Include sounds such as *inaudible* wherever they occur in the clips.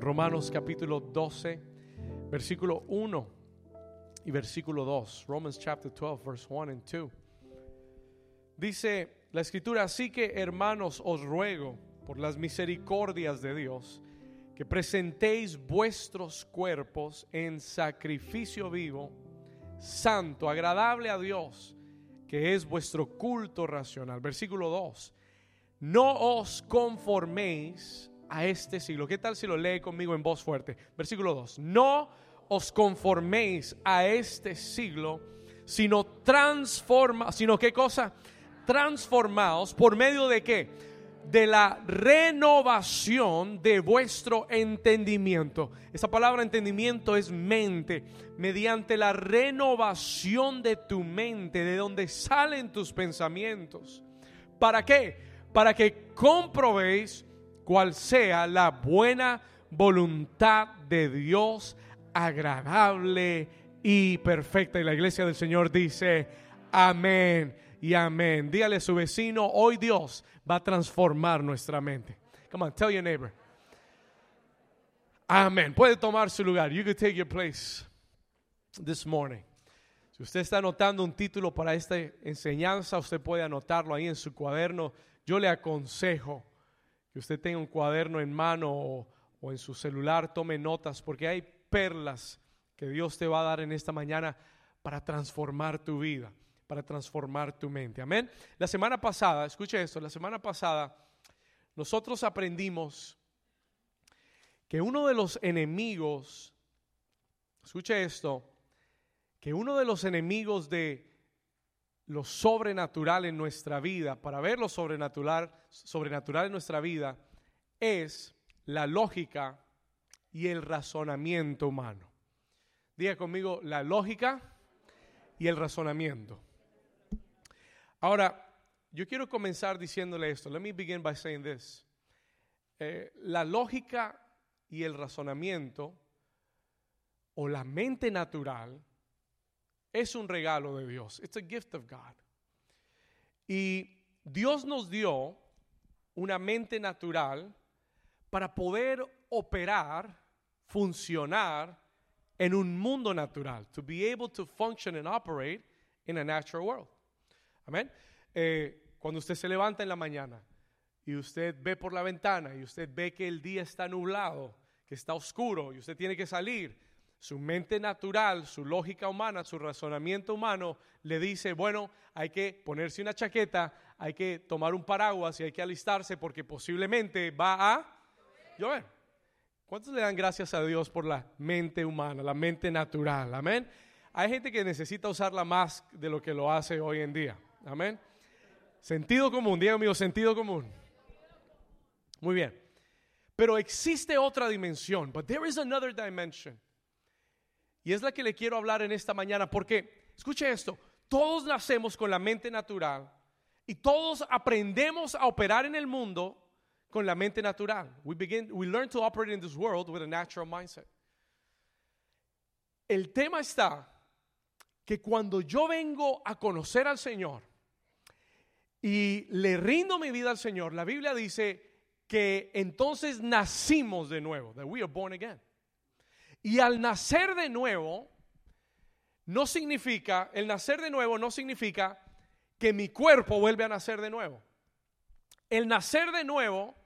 Romanos capítulo 12, versículo 1 y versículo 2. Romans chapter 12, verse 1 and 2. Dice la escritura, así que hermanos os ruego por las misericordias de Dios que presentéis vuestros cuerpos en sacrificio vivo, santo, agradable a Dios, que es vuestro culto racional. Versículo 2. No os conforméis a este siglo. ¿Qué tal si lo lee conmigo en voz fuerte? Versículo 2. No os conforméis a este siglo, sino transforma, sino qué cosa? Transformaos por medio de qué? De la renovación de vuestro entendimiento. Esa palabra entendimiento es mente. Mediante la renovación de tu mente, de donde salen tus pensamientos. ¿Para qué? Para que comprobéis cual sea la buena voluntad de Dios, agradable y perfecta. Y la iglesia del Señor dice, amén y amén. Dígale a su vecino, hoy Dios va a transformar nuestra mente. Come on, tell your neighbor. Amén. Puede tomar su lugar. You can take your place this morning. Si usted está anotando un título para esta enseñanza, usted puede anotarlo ahí en su cuaderno. Yo le aconsejo que usted tenga un cuaderno en mano o, en su celular, tome notas, porque hay perlas que Dios te va a dar en esta mañana para transformar tu vida, para transformar tu mente. Amén. La semana pasada, escuche esto, la semana pasada nosotros aprendimos que uno de los enemigos, escuche esto, que uno de los enemigos de lo sobrenatural en nuestra vida, para ver lo sobrenatural, sobrenatural en nuestra vida, es la lógica y el razonamiento humano. Diga conmigo, la lógica y el razonamiento. Ahora, yo quiero comenzar diciéndole esto. Let me begin by saying this. Eh, la lógica y el razonamiento o la mente natural es un regalo de Dios. It's a gift of God. Y Dios nos dio una mente natural para poder operar, funcionar en un mundo natural. To be able to function and operate in a natural world. Amén. Eh, cuando usted se levanta en la mañana y usted ve por la ventana y usted ve que el día está nublado, que está oscuro y usted tiene que salir su mente natural, su lógica humana, su razonamiento humano le dice, bueno, hay que ponerse una chaqueta, hay que tomar un paraguas y hay que alistarse porque posiblemente va a llover. ¿Cuántos le dan gracias a Dios por la mente humana, la mente natural? Amén. Hay gente que necesita usarla más de lo que lo hace hoy en día. Amén. Sentido común, diga amigo, sentido común. Muy bien. Pero existe otra dimensión, but there is another dimension. Y es la que le quiero hablar en esta mañana porque, escuche esto, todos nacemos con la mente natural y todos aprendemos a operar en el mundo con la mente natural. We begin, we learn to operate in this world with a natural mindset. El tema está que cuando yo vengo a conocer al Señor y le rindo mi vida al Señor, la Biblia dice que entonces nacimos de nuevo, that we are born again. Y al nacer de nuevo, no significa, el nacer de nuevo no significa que mi cuerpo vuelve a nacer de nuevo. El nacer de nuevo,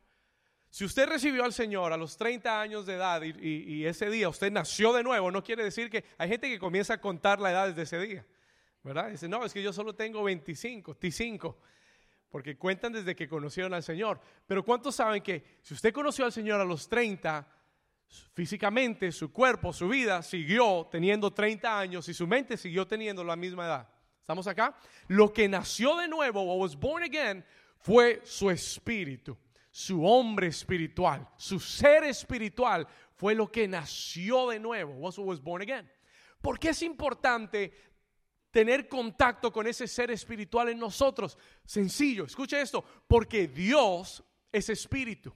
si usted recibió al Señor a los 30 años de edad y, ese día usted nació de nuevo, no quiere decir que hay gente que comienza a contar la edad desde ese día. ¿Verdad? Dice, no, es que yo solo tengo 25, T5, porque cuentan desde que conocieron al Señor. Pero ¿cuántos saben que si usted conoció al Señor a los 30, físicamente, su cuerpo, su vida siguió teniendo 30 años y su mente siguió teniendo la misma edad. ¿Estamos acá? Lo que nació de nuevo, what was born again, fue su espíritu, su hombre espiritual, su ser espiritual fue lo que nació de nuevo, what was born again. ¿Por qué es importante tener contacto con ese ser espiritual en nosotros? Sencillo, escuche esto, porque Dios es espíritu.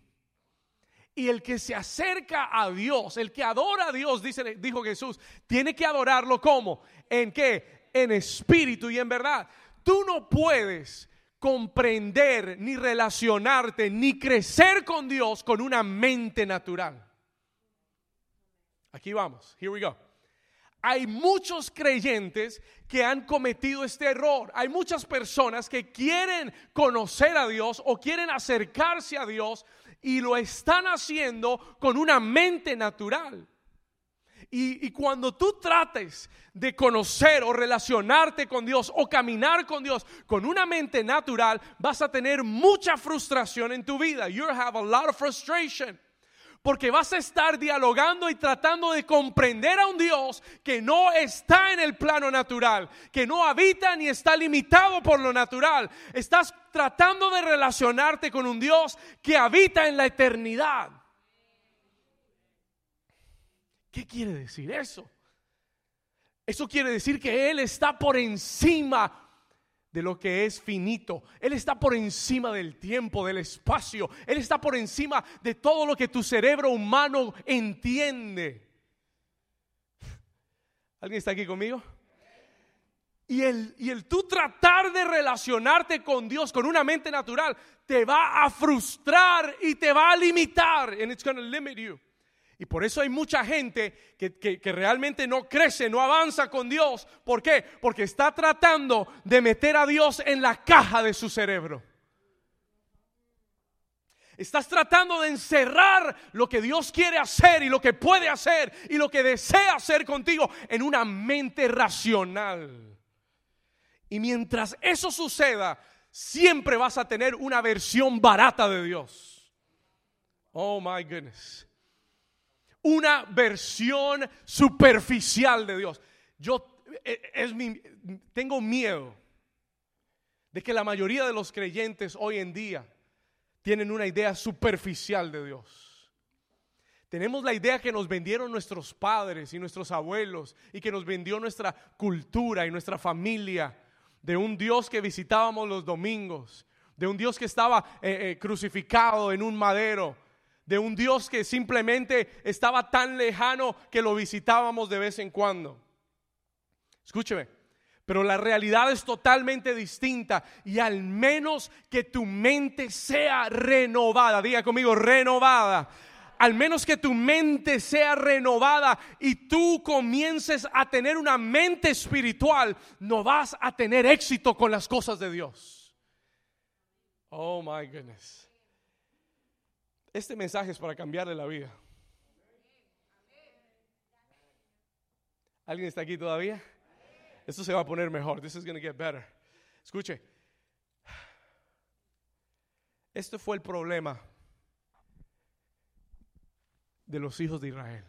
Y el que se acerca a Dios, el que adora a Dios, dice, dijo Jesús, tiene que adorarlo como? ¿En qué? En espíritu y en verdad. Tú no puedes comprender, ni relacionarte, ni crecer con Dios con una mente natural. Aquí vamos. Here we go. Hay muchos creyentes que han cometido este error. Hay muchas personas que quieren conocer a Dios o quieren acercarse a Dios y lo están haciendo con una mente natural. Y, cuando tú trates de conocer o relacionarte con Dios o caminar con Dios con una mente natural, vas a tener mucha frustración en tu vida. You'll have a lot of frustration. Porque vas a estar dialogando y tratando de comprender a un Dios que no está en el plano natural, que no habita ni está limitado por lo natural. Estás tratando de relacionarte con un Dios que habita en la eternidad. ¿Qué quiere decir eso? Eso quiere decir que Él está por encima de lo que es finito. Él está por encima del tiempo, del espacio. Él está por encima de todo lo que tu cerebro humano entiende. *laughs* ¿Alguien está aquí conmigo? Y el, y el tú tratar de relacionarte con Dios con una mente natural te va a frustrar y te va a limitar. And it's going limit you. Y por eso hay mucha gente que, realmente no crece, no avanza con Dios. ¿Por qué? Porque está tratando de meter a Dios en la caja de su cerebro. Estás tratando de encerrar lo que Dios quiere hacer y lo que puede hacer y lo que desea hacer contigo en una mente racional. Y mientras eso suceda, siempre vas a tener una versión barata de Dios. Oh my goodness una versión superficial de Dios. Yo e, es mi, tengo miedo de que la mayoría de los creyentes hoy en día tienen una idea superficial de Dios. Tenemos la idea que nos vendieron nuestros padres y nuestros abuelos y que nos vendió nuestra cultura y nuestra familia de un Dios que visitábamos los domingos, de un Dios que estaba eh, eh, crucificado en un madero, de un Dios que simplemente estaba tan lejano que lo visitábamos de vez en cuando. Escúcheme, pero la realidad es totalmente distinta y al menos que tu mente sea renovada, diga conmigo, renovada. Al menos que tu mente sea renovada y tú comiences a tener una mente espiritual, no vas a tener éxito con las cosas de Dios. Oh my goodness. Este mensaje es para cambiarle la vida. ¿Alguien está aquí todavía? Esto se va a poner mejor. This is going to get better. Escuche. Este fue el problema de los hijos de Israel.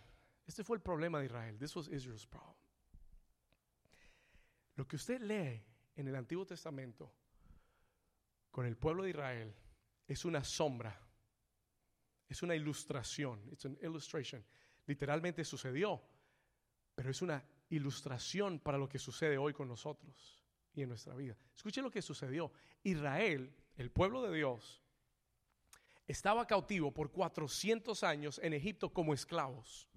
Este fue el problema de Israel. This was Israel's problem. Lo que usted lee en el Antiguo Testamento con el pueblo de Israel es una sombra es una ilustración. It's an illustration. Literalmente sucedió, pero es una ilustración para lo que sucede hoy con nosotros y en nuestra vida. Escuche lo que sucedió. Israel, el pueblo de Dios, estaba cautivo por 400 años en Egipto como esclavos.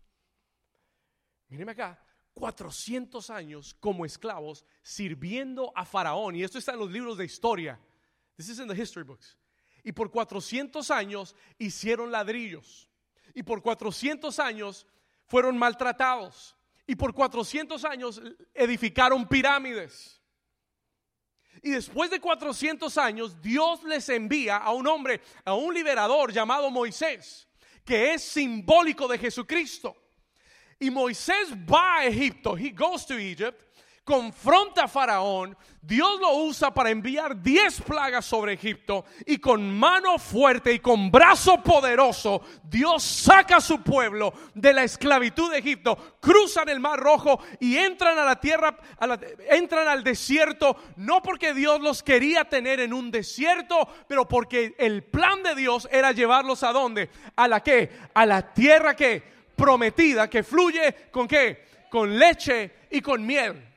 Míreme acá, 400 años como esclavos sirviendo a Faraón. Y esto está en los libros de historia. This is in the history books. Y por 400 años hicieron ladrillos. Y por 400 años fueron maltratados. Y por 400 años edificaron pirámides. Y después de 400 años, Dios les envía a un hombre, a un liberador llamado Moisés, que es simbólico de Jesucristo. Y Moisés va a Egipto, he goes to Egypt, confronta a Faraón, Dios lo usa para enviar diez plagas sobre Egipto y con mano fuerte y con brazo poderoso Dios saca a su pueblo de la esclavitud de Egipto, cruzan el mar rojo y entran a la tierra, entran al desierto, no porque Dios los quería tener en un desierto, pero porque el plan de Dios era llevarlos a dónde? A la que? A la tierra que prometida, que fluye con qué? Con leche y con miel.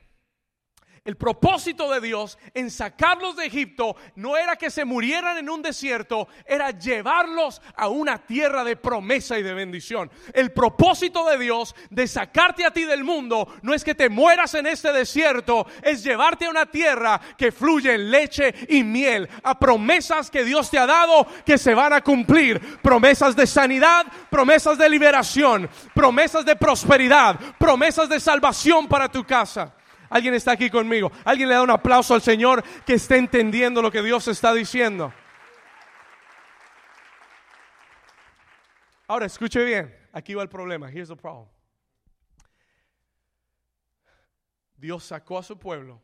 El propósito de Dios en sacarlos de Egipto no era que se murieran en un desierto, era llevarlos a una tierra de promesa y de bendición. El propósito de Dios de sacarte a ti del mundo no es que te mueras en este desierto, es llevarte a una tierra que fluye en leche y miel, a promesas que Dios te ha dado que se van a cumplir, promesas de sanidad, promesas de liberación, promesas de prosperidad, promesas de salvación para tu casa. Alguien está aquí conmigo. Alguien le da un aplauso al Señor que está entendiendo lo que Dios está diciendo. Ahora, escuche bien. Aquí va el problema. Here's the problem. Dios sacó a su pueblo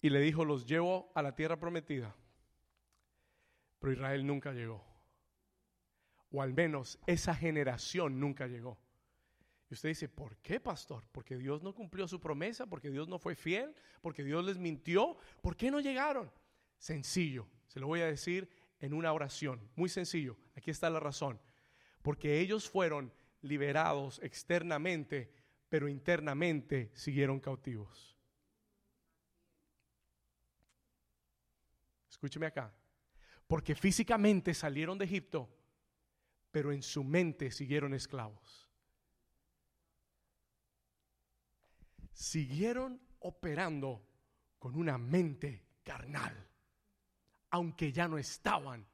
y le dijo, los llevo a la tierra prometida. Pero Israel nunca llegó. O al menos esa generación nunca llegó. Y usted dice, ¿por qué, pastor? Porque Dios no cumplió su promesa, porque Dios no fue fiel, porque Dios les mintió. ¿Por qué no llegaron? Sencillo, se lo voy a decir en una oración, muy sencillo. Aquí está la razón. Porque ellos fueron liberados externamente, pero internamente siguieron cautivos. Escúcheme acá. Porque físicamente salieron de Egipto, pero en su mente siguieron esclavos. Siguieron operando con una mente carnal, aunque ya no estaban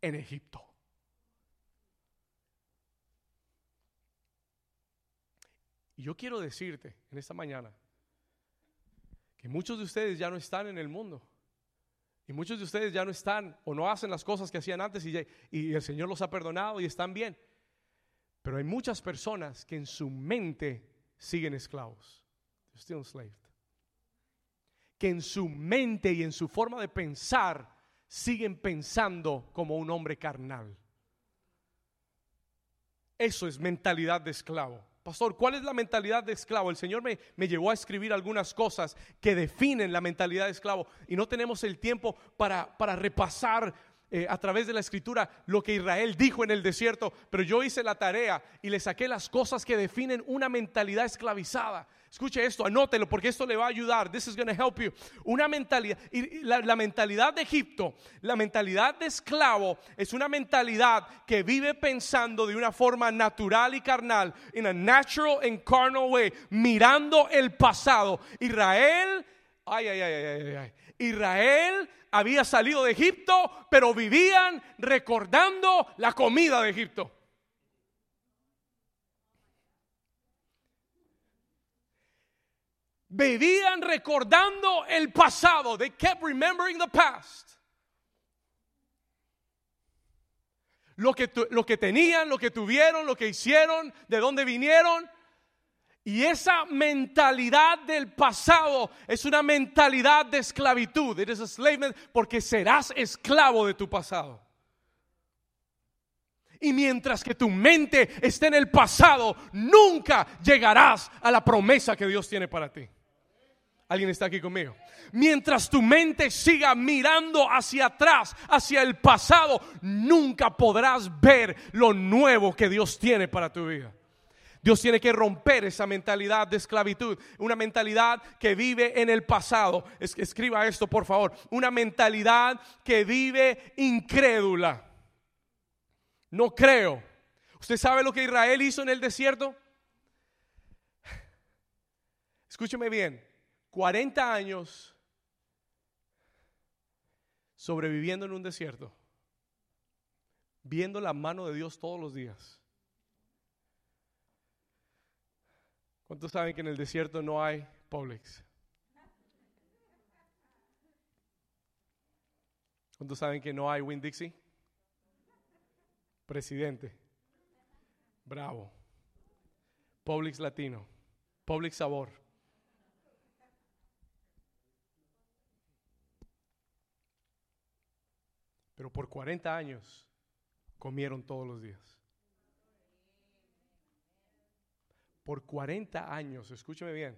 en Egipto. Y yo quiero decirte en esta mañana que muchos de ustedes ya no están en el mundo. Y muchos de ustedes ya no están o no hacen las cosas que hacían antes y, y el Señor los ha perdonado y están bien. Pero hay muchas personas que en su mente siguen esclavos still enslaved. Que en su mente y en su forma de pensar siguen pensando como un hombre carnal. Eso es mentalidad de esclavo. Pastor, ¿cuál es la mentalidad de esclavo? El Señor me, me, llevó a escribir algunas cosas que definen la mentalidad de esclavo y no tenemos el tiempo para, para repasar eh, a través de la escritura lo que Israel dijo en el desierto, pero yo hice la tarea y le saqué las cosas que definen una mentalidad esclavizada. Escuche esto, anótelo porque esto le va a ayudar. This is going to help you. Una mentalidad, y la, la, mentalidad de Egipto, la mentalidad de esclavo, es una mentalidad que vive pensando de una forma natural y carnal, in a natural and carnal way, mirando el pasado. Israel, ay, ay, ay, ay, ay. Israel había salido de Egipto, pero vivían recordando la comida de Egipto. Vivían recordando el pasado. They kept remembering the past. Lo que, lo que tenían, lo que tuvieron, lo que hicieron, de dónde vinieron. Y esa mentalidad del pasado es una mentalidad de esclavitud. Porque serás esclavo de tu pasado. Y mientras que tu mente esté en el pasado, nunca llegarás a la promesa que Dios tiene para ti. ¿Alguien está aquí conmigo? Mientras tu mente siga mirando hacia atrás, hacia el pasado, nunca podrás ver lo nuevo que Dios tiene para tu vida. Dios tiene que romper esa mentalidad de esclavitud, una mentalidad que vive en el pasado. escriba esto, por favor. Una mentalidad que vive incrédula. No creo. ¿Usted sabe lo que Israel hizo en el desierto? Escúcheme bien. 40 años sobreviviendo en un desierto, viendo la mano de Dios todos los días. ¿Cuántos saben que en el desierto no hay Publix? ¿Cuántos saben que no hay Win Dixie? Presidente. Bravo. Publix Latino. Publix Sabor. Pero por 40 años comieron todos los días. Por 40 años, escúcheme bien,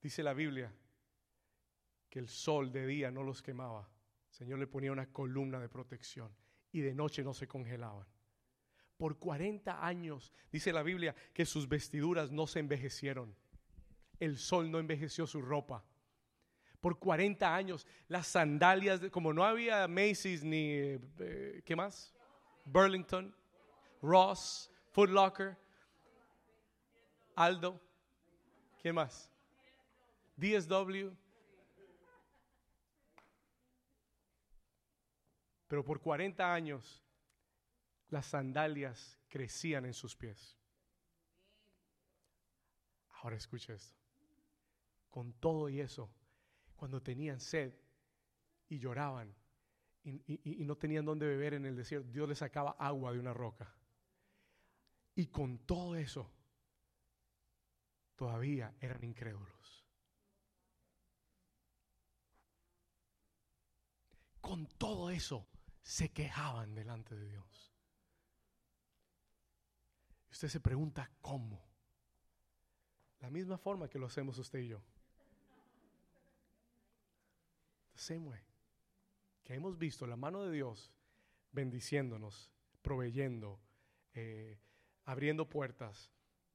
dice la Biblia que el sol de día no los quemaba. Señor le ponía una columna de protección y de noche no se congelaban. Por 40 años dice la Biblia que sus vestiduras no se envejecieron. el sol no envejeció su ropa. Por 40 años, las sandalias, como no había Macy's ni, eh, ¿qué más? Burlington, Ross, Foot Locker, Aldo, ¿quién más? DSW. Pero por 40 años las sandalias crecían en sus pies. Ahora escucha esto. Con todo y eso, cuando tenían sed y lloraban y, no tenían dónde beber en el desierto, Dios les sacaba agua de una roca. Y con todo eso, todavía eran incrédulos. Con todo eso, se quejaban delante de Dios. Usted se pregunta cómo. La misma forma que lo hacemos usted y yo. Same way. Que hemos visto la mano de Dios bendiciéndonos, proveyendo, eh, abriendo puertas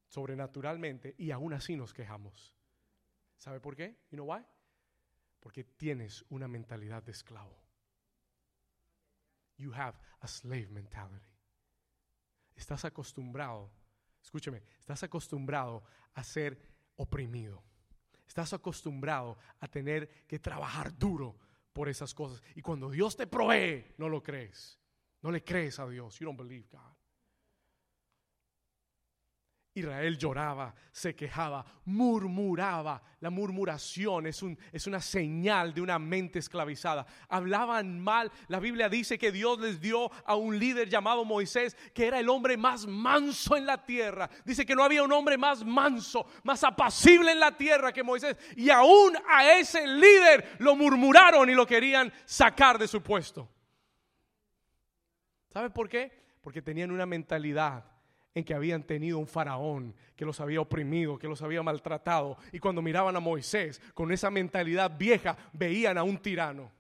sobrenaturalmente y aún así nos quejamos. ¿Sabe por qué? You know why? Porque tienes una mentalidad de esclavo. You have a slave mentality. Estás acostumbrado, escúcheme, estás acostumbrado a ser oprimido. Estás acostumbrado a tener que trabajar duro por esas cosas. Y cuando Dios te provee, no lo crees. No le crees a Dios. You don't believe God. Israel lloraba, se quejaba, murmuraba. La murmuración es, un, es, una señal de una mente esclavizada. Hablaban mal. La Biblia dice que Dios les dio a un líder llamado Moisés, que era el hombre más manso en la tierra. Dice que no había un hombre más manso, más apacible en la tierra que Moisés. Y aún a ese líder lo murmuraron y lo querían sacar de su puesto. ¿Sabe por qué? Porque tenían una mentalidad en que habían tenido un faraón que los había oprimido, que los había maltratado. Y cuando miraban a Moisés con esa mentalidad vieja, veían a un tirano.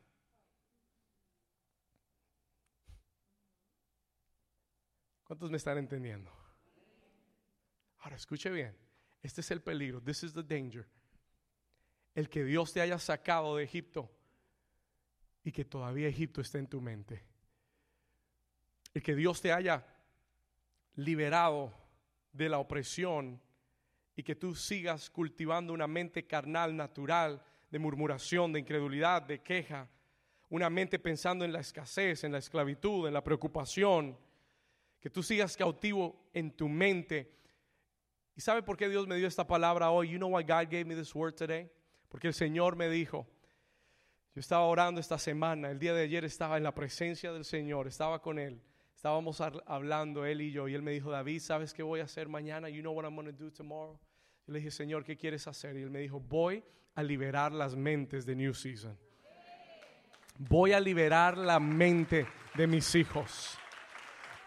¿Cuántos me están entendiendo? Ahora escuche bien, este es el peligro, this is the danger. El que Dios te haya sacado de Egipto y que todavía Egipto esté en tu mente. El que Dios te haya liberado de la opresión y que tú sigas cultivando una mente carnal, natural, de murmuración, de incredulidad, de queja, una mente pensando en la escasez, en la esclavitud, en la preocupación, que tú sigas cautivo en tu mente. ¿Y sabe por qué Dios me dio esta palabra hoy? You know why God gave me this word today? Porque el Señor me dijo, yo estaba orando esta semana, el día de ayer estaba en la presencia del Señor, estaba con Él. Estábamos hablando él y yo y él me dijo, David, ¿sabes qué voy a hacer mañana? You know what I'm going to do tomorrow? Yo le dije, Señor, ¿qué quieres hacer? Y él me dijo, voy a liberar las mentes de New Season. Voy a liberar la mente de mis hijos.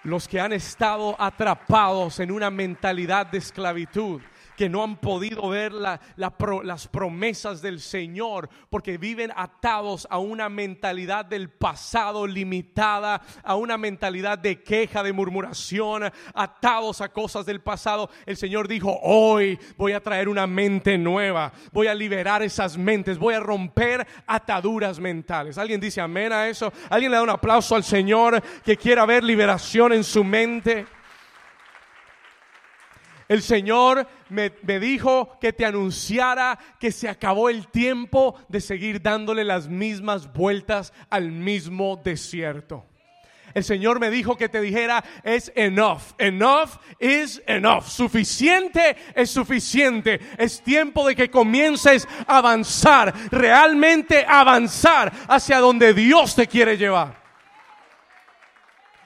Los que han estado atrapados en una mentalidad de esclavitud que no han podido ver las promesas del Señor porque viven atados a una mentalidad del pasado limitada, a una mentalidad de queja, de murmuración, atados a cosas del pasado. El Señor dijo, hoy voy a traer una mente nueva, voy a liberar esas mentes, voy a romper ataduras mentales. ¿Alguien dice amén a eso? ¿Alguien le da un aplauso al Señor que quiera ver liberación en su mente? El Señor me, dijo que te anunciara que se acabó el tiempo de seguir dándole las mismas vueltas al mismo desierto. El Señor me dijo que te dijera es enough. Enough is enough. Suficiente es suficiente. Es tiempo de que comiences a avanzar, realmente avanzar hacia donde Dios te quiere llevar.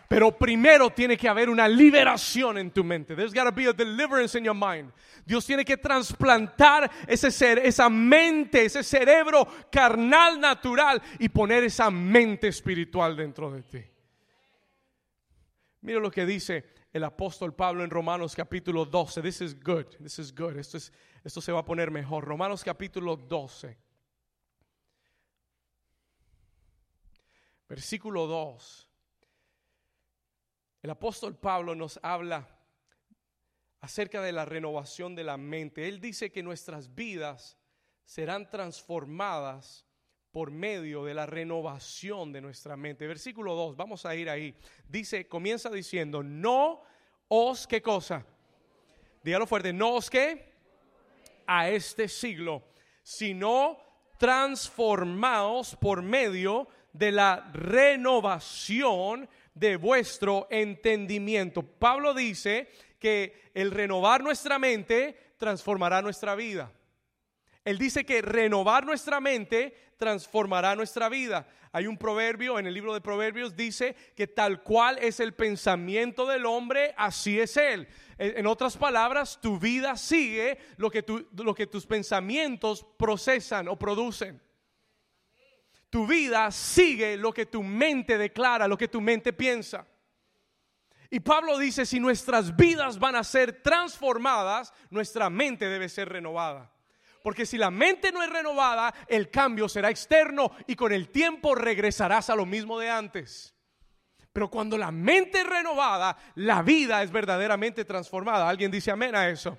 Pero primero tiene que haber una liberación en tu mente. There's got to be a deliverance in your mind. Dios tiene que trasplantar ese ser, esa mente, ese cerebro carnal natural y poner esa mente espiritual dentro de ti. Mira lo que dice el apóstol Pablo en Romanos capítulo 12. This is good. This is good. Esto, es, esto se va a poner mejor. Romanos capítulo 12. Versículo 2. El apóstol Pablo nos habla acerca de la renovación de la mente. Él dice que nuestras vidas serán transformadas por medio de la renovación de nuestra mente. Versículo 2, vamos a ir ahí. Dice, comienza diciendo, no os, ¿qué cosa? Dígalo fuerte, no os qué a este siglo, sino transformaos por medio de la renovación de vuestro entendimiento. Pablo dice que el renovar nuestra mente transformará nuestra vida. Él dice que renovar nuestra mente transformará nuestra vida. Hay un proverbio en el libro de Proverbios, dice que tal cual es el pensamiento del hombre, así es él. En otras palabras, tu vida sigue lo que, lo que tus pensamientos procesan o producen. Tu vida sigue lo que tu mente declara, lo que tu mente piensa. Y Pablo dice, si nuestras vidas van a ser transformadas, nuestra mente debe ser renovada. Porque si la mente no es renovada, el cambio será externo y con el tiempo regresarás a lo mismo de antes. Pero cuando la mente es renovada, la vida es verdaderamente transformada. ¿Alguien dice amén a eso?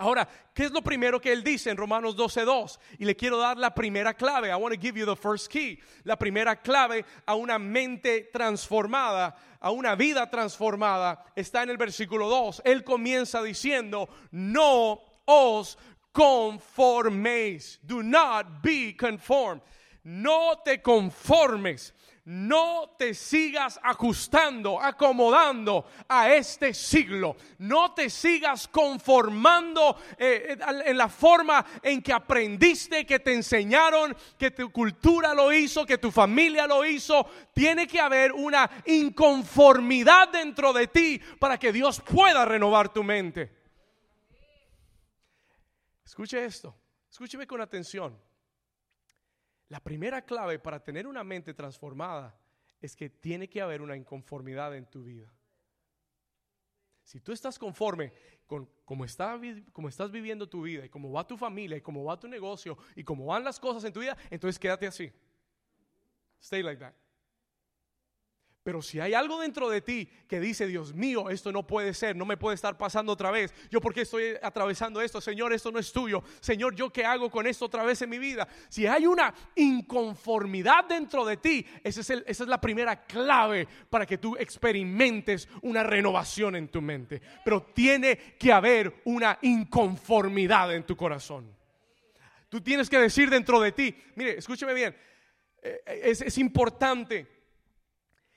Ahora, ¿qué es lo primero que él dice en Romanos 12:2? Y le quiero dar la primera clave. I want to give you the first key. La primera clave a una mente transformada, a una vida transformada, está en el versículo 2. Él comienza diciendo, no os conforméis. Do not be conformed. No te conformes. No te sigas ajustando, acomodando a este siglo. No te sigas conformando eh, en la forma en que aprendiste, que te enseñaron, que tu cultura lo hizo, que tu familia lo hizo. Tiene que haber una inconformidad dentro de ti para que Dios pueda renovar tu mente. Escuche esto, escúcheme con atención. La primera clave para tener una mente transformada es que tiene que haber una inconformidad en tu vida. Si tú estás conforme con cómo, cómo estás viviendo tu vida y cómo va tu familia y cómo va tu negocio y cómo van las cosas en tu vida, entonces quédate así. Stay like that. Pero si hay algo dentro de ti que dice, Dios mío, esto no puede ser, no me puede estar pasando otra vez. Yo porque estoy atravesando esto, Señor, esto no es tuyo. Señor, ¿yo qué hago con esto otra vez en mi vida? Si hay una inconformidad dentro de ti, esa es, esa es la primera clave para que tú experimentes una renovación en tu mente. Pero tiene que haber una inconformidad en tu corazón. Tú tienes que decir dentro de ti, mire, escúcheme bien, eh, es, es importante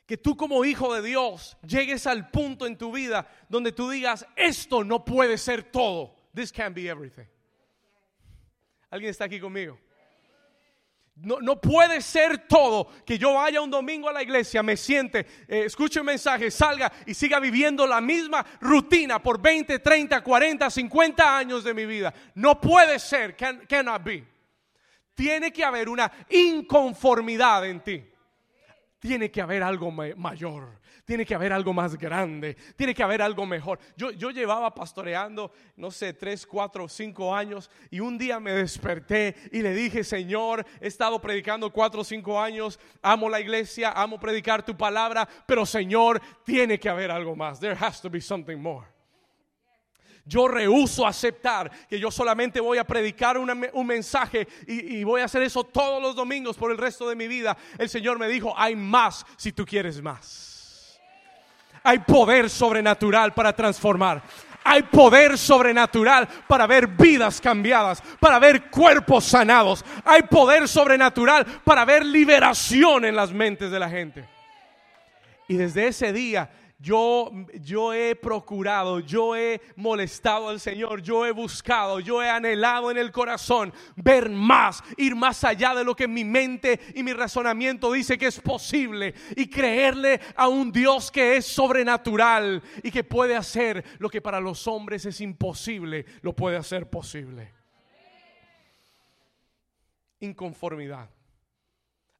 que tú como hijo de Dios llegues al punto en tu vida donde tú digas, esto no puede ser todo. This can't be everything. ¿Alguien está aquí conmigo? No, no, puede ser todo que yo vaya un domingo a la iglesia, me siente, eh, escuche un mensaje, salga y siga viviendo la misma rutina por 20, 30, 40, 50 años de mi vida. No puede ser, cannot be. Tiene que haber una inconformidad en ti tiene que haber algo mayor, tiene que haber algo más grande, tiene que haber algo mejor. Yo, yo llevaba pastoreando, no sé, tres, cuatro, cinco años y un día me desperté y le dije, Señor, he estado predicando cuatro o cinco años, amo la iglesia, amo predicar tu palabra, pero Señor, tiene que haber algo más. There has to be something more. Yo rehuso aceptar que yo solamente voy a predicar un mensaje y, y voy a hacer eso todos los domingos por el resto de mi vida. El Señor me dijo, hay más si tú quieres más. Hay poder sobrenatural para transformar. Hay poder sobrenatural para ver vidas cambiadas, para ver cuerpos sanados. Hay poder sobrenatural para ver liberación en las mentes de la gente. Y desde ese día yo, yo he procurado, yo he molestado al Señor, yo he buscado, yo he anhelado en el corazón ver más, ir más allá de lo que mi mente y mi razonamiento dice que es posible y creerle a un Dios que es sobrenatural y que puede hacer lo que para los hombres es imposible, lo puede hacer posible. Inconformidad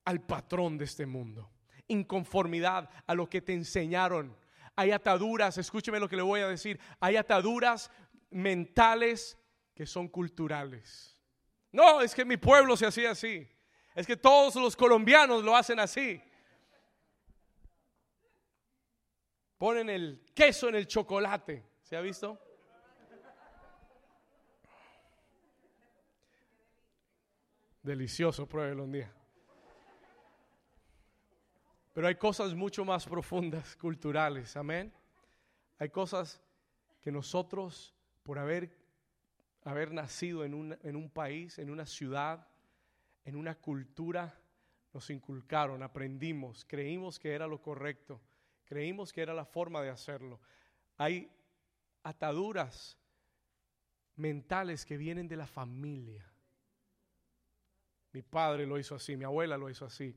al patrón de este mundo inconformidad a lo que te enseñaron hay ataduras, escúcheme lo que le voy a decir, hay ataduras mentales que son culturales. No, es que mi pueblo se hacía así. Es que todos los colombianos lo hacen así. Ponen el queso en el chocolate. ¿Se ha visto? Delicioso, pruébelo un día. Pero hay cosas mucho más profundas, *laughs* culturales, amén. Hay cosas que nosotros, por haber, haber nacido en en un país, en una ciudad, en una cultura, nos inculcaron, aprendimos, creímos que era lo correcto, creímos que era la forma de hacerlo. Hay ataduras mentales que vienen de la familia. Mi padre lo hizo así, mi abuela lo hizo así.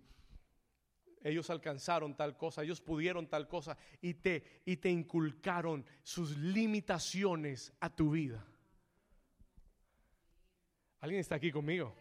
Ellos alcanzaron tal cosa, ellos pudieron tal cosa y te, y te inculcaron sus limitaciones a tu vida. ¿Alguien está aquí conmigo?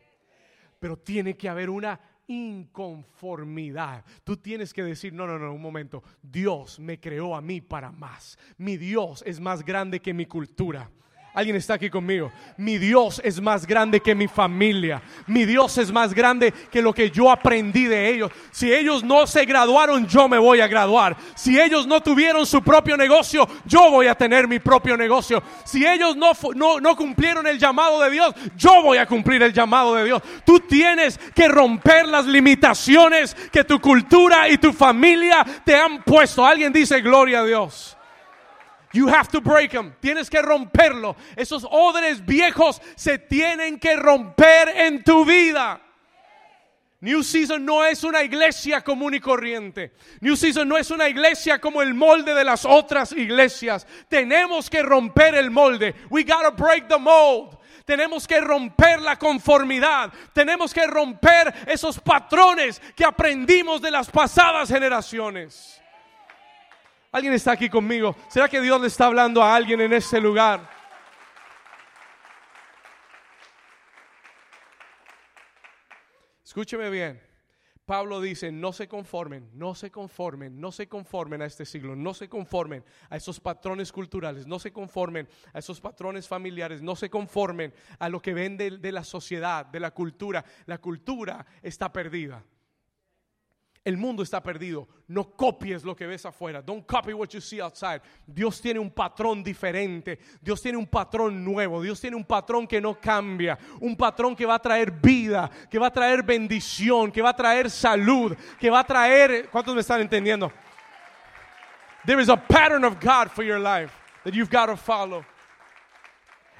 Pero tiene que haber una inconformidad. Tú tienes que decir, no, no, no, un momento, Dios me creó a mí para más. Mi Dios es más grande que mi cultura. Alguien está aquí conmigo. Mi Dios es más grande que mi familia. Mi Dios es más grande que lo que yo aprendí de ellos. Si ellos no se graduaron, yo me voy a graduar. Si ellos no tuvieron su propio negocio, yo voy a tener mi propio negocio. Si ellos no, no, no cumplieron el llamado de Dios, yo voy a cumplir el llamado de Dios. Tú tienes que romper las limitaciones que tu cultura y tu familia te han puesto. Alguien dice gloria a Dios. You have to break them. Tienes que romperlo. Esos odres viejos se tienen que romper en tu vida. New Season no es una iglesia común y corriente. New Season no es una iglesia como el molde de las otras iglesias. Tenemos que romper el molde. We gotta break the mold. Tenemos que romper la conformidad. Tenemos que romper esos patrones que aprendimos de las pasadas generaciones. ¿Alguien está aquí conmigo? ¿Será que Dios le está hablando a alguien en este lugar? Escúcheme bien. Pablo dice, no se conformen, no se conformen, no se conformen a este siglo, no se conformen a esos patrones culturales, no se conformen a esos patrones familiares, no se conformen a lo que ven de, de la sociedad, de la cultura. La cultura está perdida. El mundo está perdido. No copies lo que ves afuera. Don't copy what you see outside. Dios tiene un patrón diferente. Dios tiene un patrón nuevo. Dios tiene un patrón que no cambia. Un patrón que va a traer vida, que va a traer bendición, que va a traer salud, que va a traer... ¿Cuántos me están entendiendo? There is a pattern of God for your life that you've got to follow.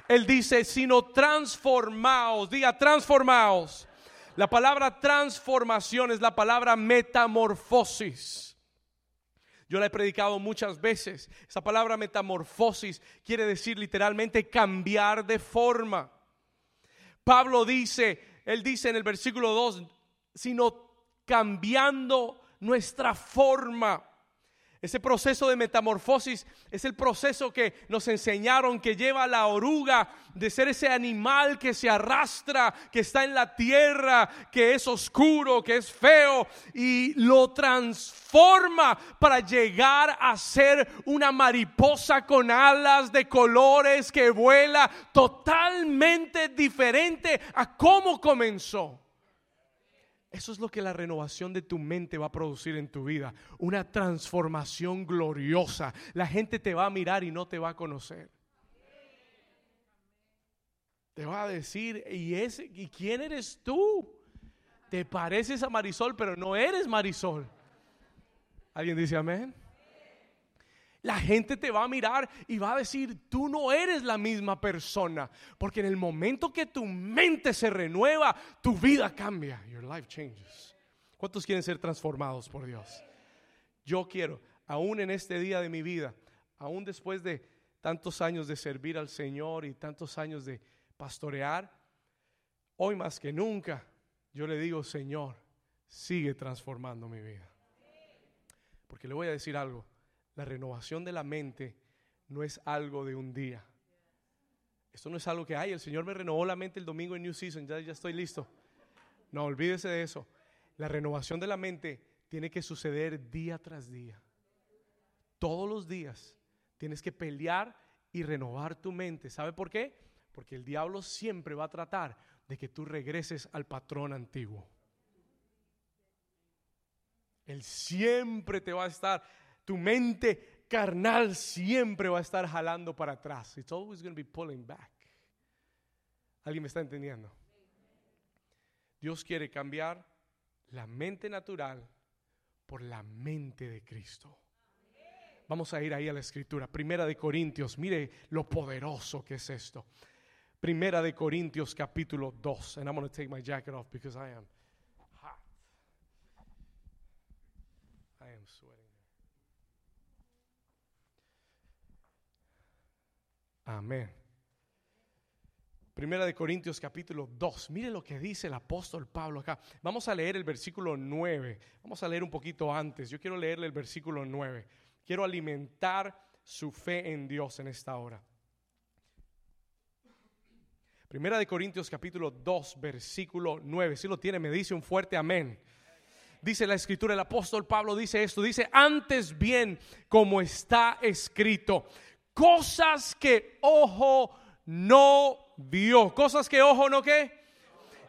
Él dice, sino transformaos, diga transformaos la palabra transformación es la palabra metamorfosis. Yo la he predicado muchas veces. Esa palabra metamorfosis quiere decir literalmente cambiar de forma. Pablo dice, él dice en el versículo 2, sino cambiando nuestra forma. Ese proceso de metamorfosis es el proceso que nos enseñaron que lleva a la oruga de ser ese animal que se arrastra, que está en la tierra, que es oscuro, que es feo, y lo transforma para llegar a ser una mariposa con alas de colores que vuela totalmente diferente a cómo comenzó. Eso es lo que la renovación de tu mente va a producir en tu vida. Una transformación gloriosa. La gente te va a mirar y no te va a conocer. Te va a decir, ¿y, ese, ¿y quién eres tú? Te pareces a Marisol, pero no eres Marisol. ¿Alguien dice amén? La gente te va a mirar y va a decir, tú no eres la misma persona. Porque en el momento que tu mente se renueva, tu vida cambia. Your life changes. ¿Cuántos quieren ser transformados por Dios? Yo quiero, aún en este día de mi vida, aún después de tantos años de servir al Señor y tantos años de pastorear, hoy más que nunca, yo le digo, Señor, sigue transformando mi vida. Porque le voy a decir algo la renovación de la mente no es algo de un día. Esto no es algo que, hay. el Señor me renovó la mente el domingo en New Season, ya, ya estoy listo. No, olvídese de eso. La renovación de la mente tiene que suceder día tras día. Todos los días tienes que pelear y renovar tu mente. ¿Sabe por qué? Porque el diablo siempre va a tratar de que tú regreses al patrón antiguo. Él siempre te va a estar tu mente carnal siempre va a estar jalando para atrás. It's always going to be pulling back. ¿Alguien me está entendiendo? Dios quiere cambiar la mente natural por la mente de Cristo. Vamos a ir ahí a la escritura. Primera de Corintios, mire lo poderoso que es esto. Primera de Corintios capítulo 2. And I'm going to take my jacket off because I am hot. I am sweating. Amén. Primera de Corintios capítulo 2. Mire lo que dice el apóstol Pablo acá. Vamos a leer el versículo 9. Vamos a leer un poquito antes. Yo quiero leerle el versículo 9. Quiero alimentar su fe en Dios en esta hora. Primera de Corintios capítulo 2, versículo 9. Si lo tiene, me dice un fuerte amén. Dice la escritura, el apóstol Pablo dice esto, dice, antes bien como está escrito, cosas que ojo no vio, cosas que ojo no qué,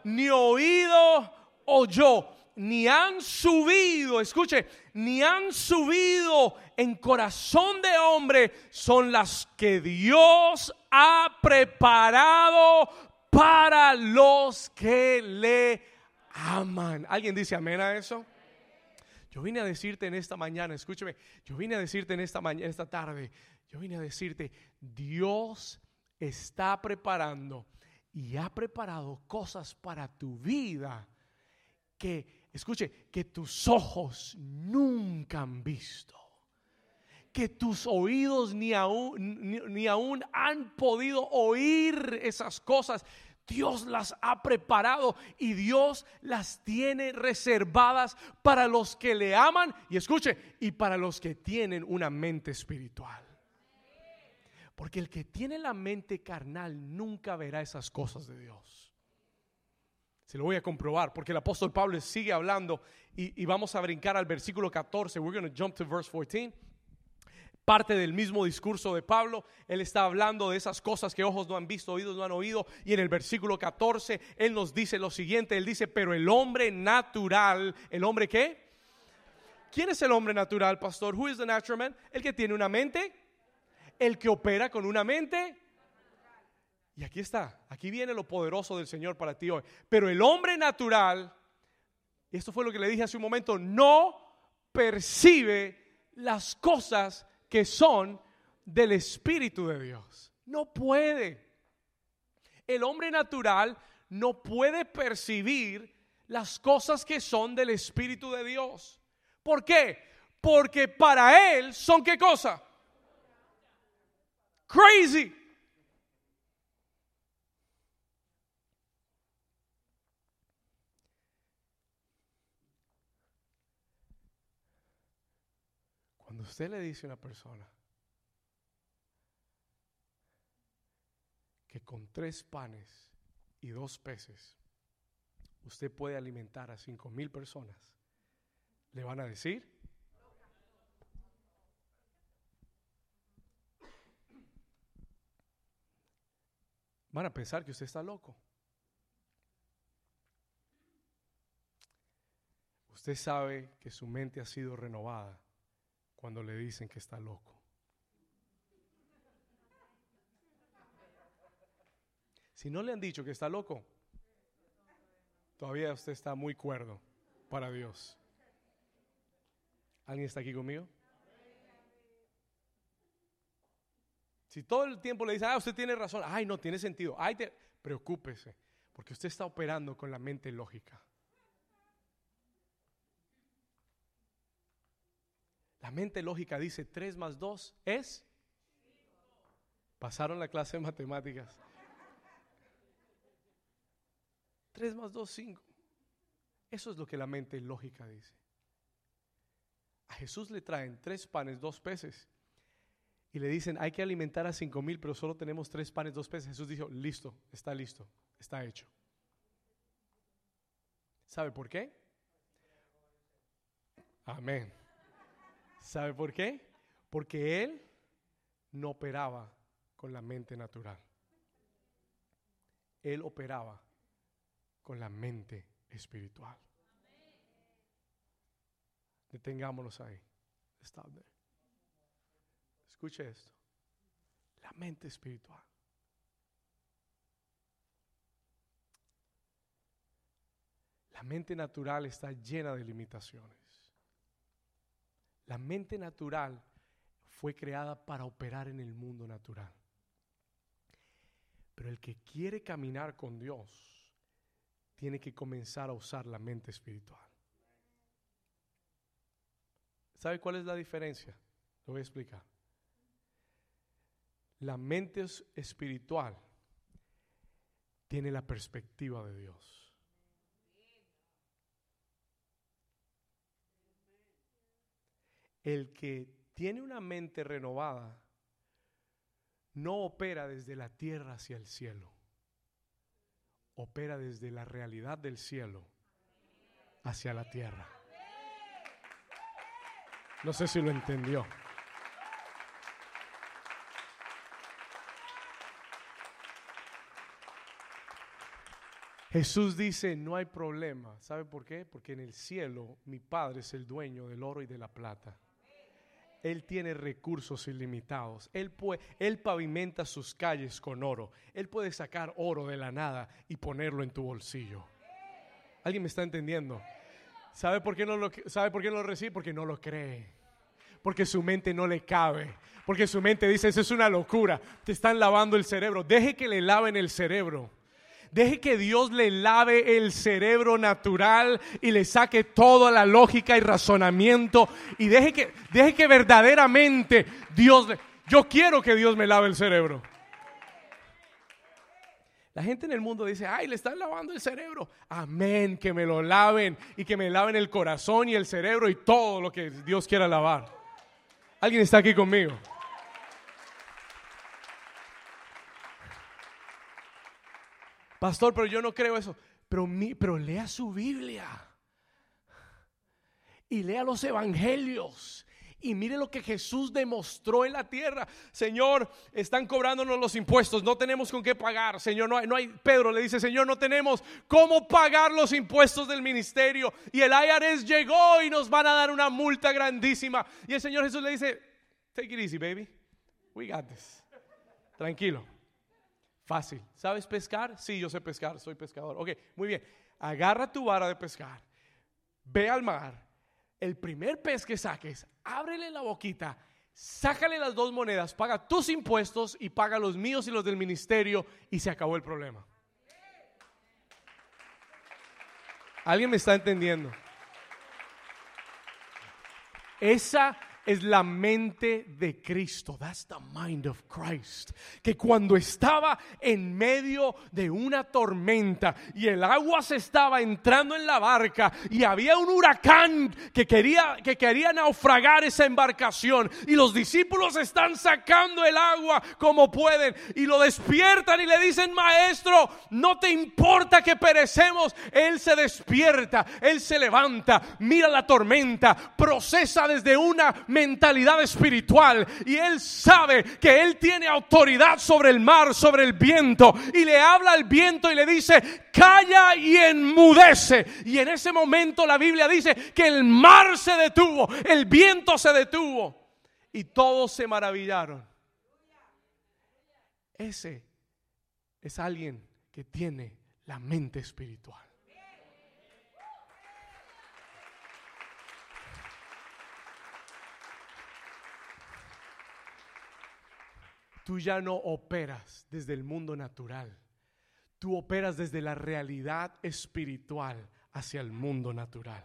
ni oído oyó, ni han subido, escuche, ni han subido en corazón de hombre, son las que Dios ha preparado para los que le aman. ¿Alguien dice amén a eso? Yo vine a decirte en esta mañana, escúcheme, yo vine a decirte en esta mañana, esta tarde, yo vine a decirte, Dios está preparando y ha preparado cosas para tu vida que, escuche, que tus ojos nunca han visto. Que tus oídos ni aún, ni, aún han podido oír esas cosas. Dios las ha preparado y Dios las tiene reservadas para los que le aman y escuche, y para los que tienen una mente espiritual. Porque el que tiene la mente carnal nunca verá esas cosas de Dios. Se lo voy a comprobar porque el apóstol Pablo sigue hablando y, vamos a brincar al versículo 14. We're going to jump to verse 14 parte del mismo discurso de Pablo. Él está hablando de esas cosas que ojos no han visto, oídos no han oído. Y en el versículo 14, Él nos dice lo siguiente. Él dice, pero el hombre natural, ¿el hombre qué? ¿Quién es el hombre natural, pastor? Who is the natural man? El que tiene una mente el que opera con una mente. Y aquí está, aquí viene lo poderoso del Señor para ti hoy. Pero el hombre natural, y esto fue lo que le dije hace un momento, no percibe las cosas que son del Espíritu de Dios. No puede. El hombre natural no puede percibir las cosas que son del Espíritu de Dios. ¿Por qué? Porque para él son qué cosa? Crazy. Cuando usted le dice a una persona que con tres panes y dos peces usted puede alimentar a cinco mil personas, le van a decir, van a pensar que usted está loco. Usted sabe que su mente ha sido renovada cuando le dicen que está loco. Si no le han dicho que está loco, todavía usted está muy cuerdo para Dios. ¿Alguien está aquí conmigo? Si todo el tiempo le dice, ah, usted tiene razón, ay, no tiene sentido, ay, te... preocúpese, porque usted está operando con la mente lógica. La mente lógica dice 3 más 2 es. Pasaron la clase de matemáticas. 3 más 2, 5. Eso es lo que la mente lógica dice. A Jesús le traen tres panes, dos peces y le dicen, hay que alimentar a cinco mil, pero solo tenemos tres panes, dos peces. Jesús dijo, listo, está listo, está hecho. ¿Sabe por qué? Amén. ¿Sabe por qué? Porque Él no operaba con la mente natural. Él operaba con la mente espiritual. Detengámonos ahí. Stop there. Escuche esto. La mente La mente natural está llena de limitaciones. La mente natural fue creada para operar en el mundo natural. Pero el que quiere caminar con Dios tiene que comenzar a usar la mente espiritual. ¿Sabe cuál es la diferencia? Lo voy a explicar. La mente espiritual tiene la perspectiva de Dios. El que tiene una mente renovada no opera desde la tierra hacia el cielo, opera desde la realidad del cielo hacia la tierra. No sé si lo entendió. Jesús dice, no hay problema. ¿Sabe por qué? Porque en el cielo mi Padre es el dueño del oro y de la plata. Él tiene recursos ilimitados. Él, puede, él pavimenta sus calles con oro. Él puede sacar oro de la nada y ponerlo en tu bolsillo. ¿Alguien me está entendiendo? ¿Sabe por qué no lo, sabe por qué no lo recibe? Porque no lo cree. Porque su mente no le cabe. Porque su mente dice, eso es una locura. Te están lavando el cerebro. Deje que le laven el cerebro. Deje que Dios le lave el cerebro natural y le saque toda la lógica y razonamiento. Y deje que, deje que verdaderamente Dios... Yo quiero que Dios me lave el cerebro. La gente en el mundo dice, ay, le están lavando el cerebro. Amén, que me lo laven y que me laven el corazón y el cerebro y todo lo que Dios quiera lavar. ¿Alguien está aquí conmigo? Pastor, pero yo no creo eso. Pero, mi, pero lea su Biblia. Y lea los evangelios. Y mire lo que Jesús demostró en la tierra. Señor, están cobrándonos los impuestos, no tenemos con qué pagar. Señor, no hay, no hay, Pedro le dice, Señor, no tenemos cómo pagar los impuestos del ministerio. Y el IRS llegó y nos van a dar una multa grandísima. Y el Señor Jesús le dice, take it easy, baby. We got this. Tranquilo. Fácil. ¿Sabes pescar? Sí, yo sé pescar, soy pescador. Ok, muy bien. Agarra tu vara de pescar, ve al mar, el primer pez que saques, ábrele la boquita, sácale las dos monedas, paga tus impuestos y paga los míos y los del ministerio y se acabó el problema. ¿Alguien me está entendiendo? Esa es la mente de Cristo. That's the mind of Christ. Que cuando estaba en medio de una tormenta y el agua se estaba entrando en la barca y había un huracán que quería, que quería naufragar esa embarcación y los discípulos están sacando el agua como pueden y lo despiertan y le dicen, maestro, no te importa que perecemos. Él se despierta, él se levanta, mira la tormenta, procesa desde una mentalidad espiritual y él sabe que él tiene autoridad sobre el mar, sobre el viento y le habla al viento y le dice, calla y enmudece. Y en ese momento la Biblia dice que el mar se detuvo, el viento se detuvo y todos se maravillaron. Ese es alguien que tiene la mente espiritual. Tú ya no operas desde el mundo natural. Tú operas desde la realidad espiritual hacia el mundo natural.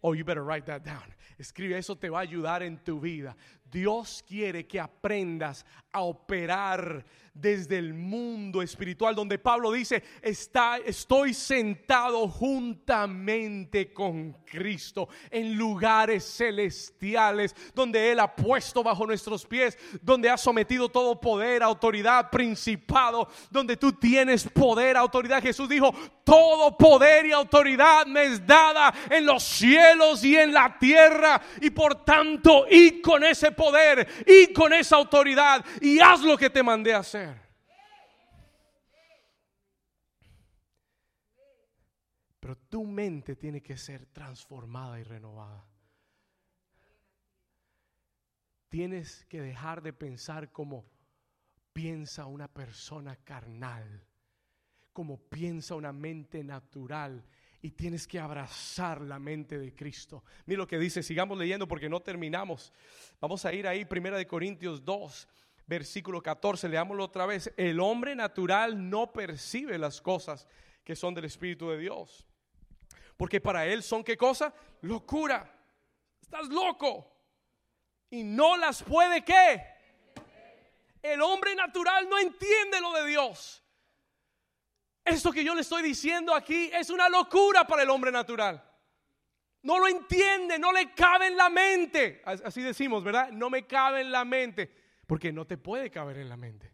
Oh, you better write that down. Escribe, eso te va a ayudar en tu vida. Dios quiere que aprendas a operar desde el mundo espiritual, donde Pablo dice, Está, estoy sentado juntamente con Cristo en lugares celestiales, donde Él ha puesto bajo nuestros pies, donde ha sometido todo poder, autoridad, principado, donde tú tienes poder, autoridad. Jesús dijo, todo poder y autoridad me es dada en los cielos y en la tierra, y por tanto, y con ese poder y con esa autoridad y haz lo que te mandé a hacer. Pero tu mente tiene que ser transformada y renovada. Tienes que dejar de pensar como piensa una persona carnal, como piensa una mente natural y tienes que abrazar la mente de Cristo. Mira lo que dice, sigamos leyendo porque no terminamos. Vamos a ir ahí, Primera de Corintios 2, versículo 14, leámoslo otra vez. El hombre natural no percibe las cosas que son del Espíritu de Dios. Porque para él son qué cosa? Locura. Estás loco. Y no las puede qué. El hombre natural no entiende lo de Dios. Esto que yo le estoy diciendo aquí es una locura para el hombre natural. No lo entiende, no le cabe en la mente. Así decimos, ¿verdad? No me cabe en la mente. Porque no te puede caber en la mente.